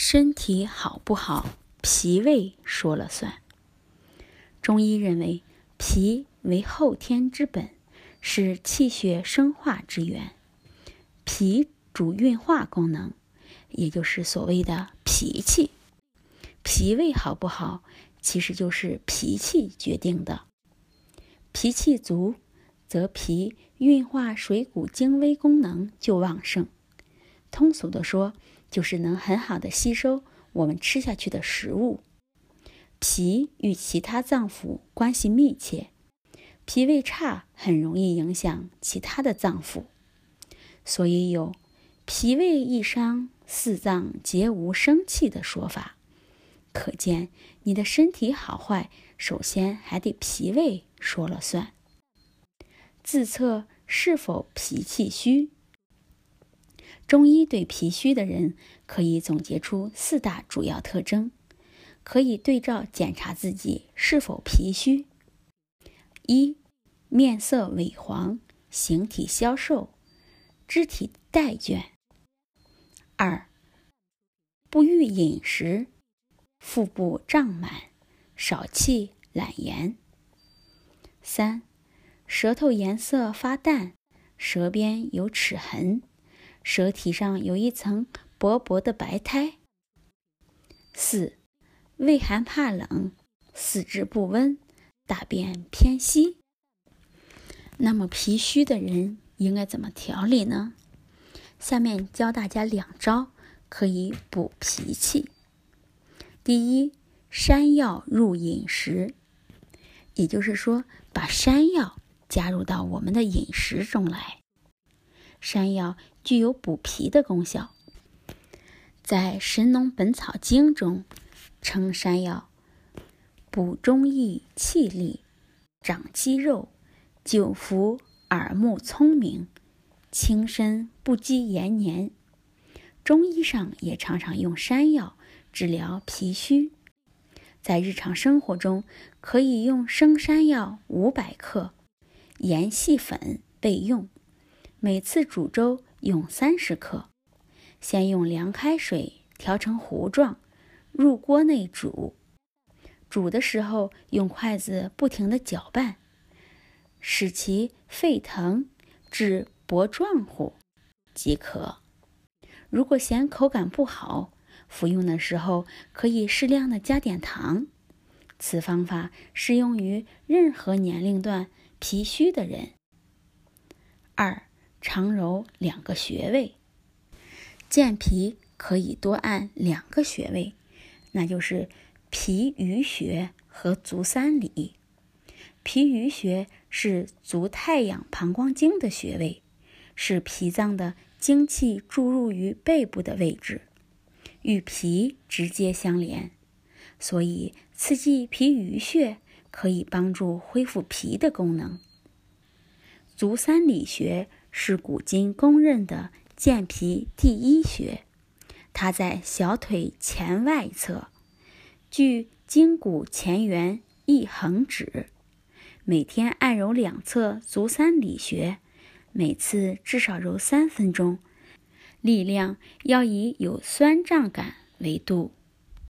身体好不好，脾胃说了算。中医认为，脾为后天之本，是气血生化之源。脾主运化功能，也就是所谓的脾气。脾胃好不好，其实就是脾气决定的。脾气足，则脾运化水谷精微功能就旺盛。通俗的说，就是能很好的吸收我们吃下去的食物。脾与其他脏腑关系密切，脾胃差很容易影响其他的脏腑，所以有“脾胃一伤，四脏皆无生气”的说法。可见你的身体好坏，首先还得脾胃说了算。自测是否脾气虚？中医对脾虚的人可以总结出四大主要特征，可以对照检查自己是否脾虚。一、面色萎黄，形体消瘦，肢体怠倦。二、不欲饮食，腹部胀满，少气懒言。三、舌头颜色发淡，舌边有齿痕。舌体上有一层薄薄的白苔。四、畏寒怕冷，四肢不温，大便偏稀。那么脾虚的人应该怎么调理呢？下面教大家两招可以补脾气。第一，山药入饮食，也就是说，把山药加入到我们的饮食中来。山药具有补脾的功效，在《神农本草经》中称山药补中益气力、长肌肉、久服耳目聪明、轻身不积延年。中医上也常常用山药治疗脾虚，在日常生活中可以用生山药五百克，研细粉备用。每次煮粥用三十克，先用凉开水调成糊状，入锅内煮。煮的时候用筷子不停地搅拌，使其沸腾至薄状乎即可。如果嫌口感不好，服用的时候可以适量的加点糖。此方法适用于任何年龄段脾虚的人。二。常揉两个穴位，健脾可以多按两个穴位，那就是脾俞穴和足三里。脾俞穴是足太阳膀胱经的穴位，是脾脏的精气注入于背部的位置，与脾直接相连，所以刺激脾俞穴可以帮助恢复脾的功能。足三里穴。是古今公认的健脾第一穴，它在小腿前外侧，距胫骨前缘一横指。每天按揉两侧足三里穴，每次至少揉三分钟，力量要以有酸胀感为度。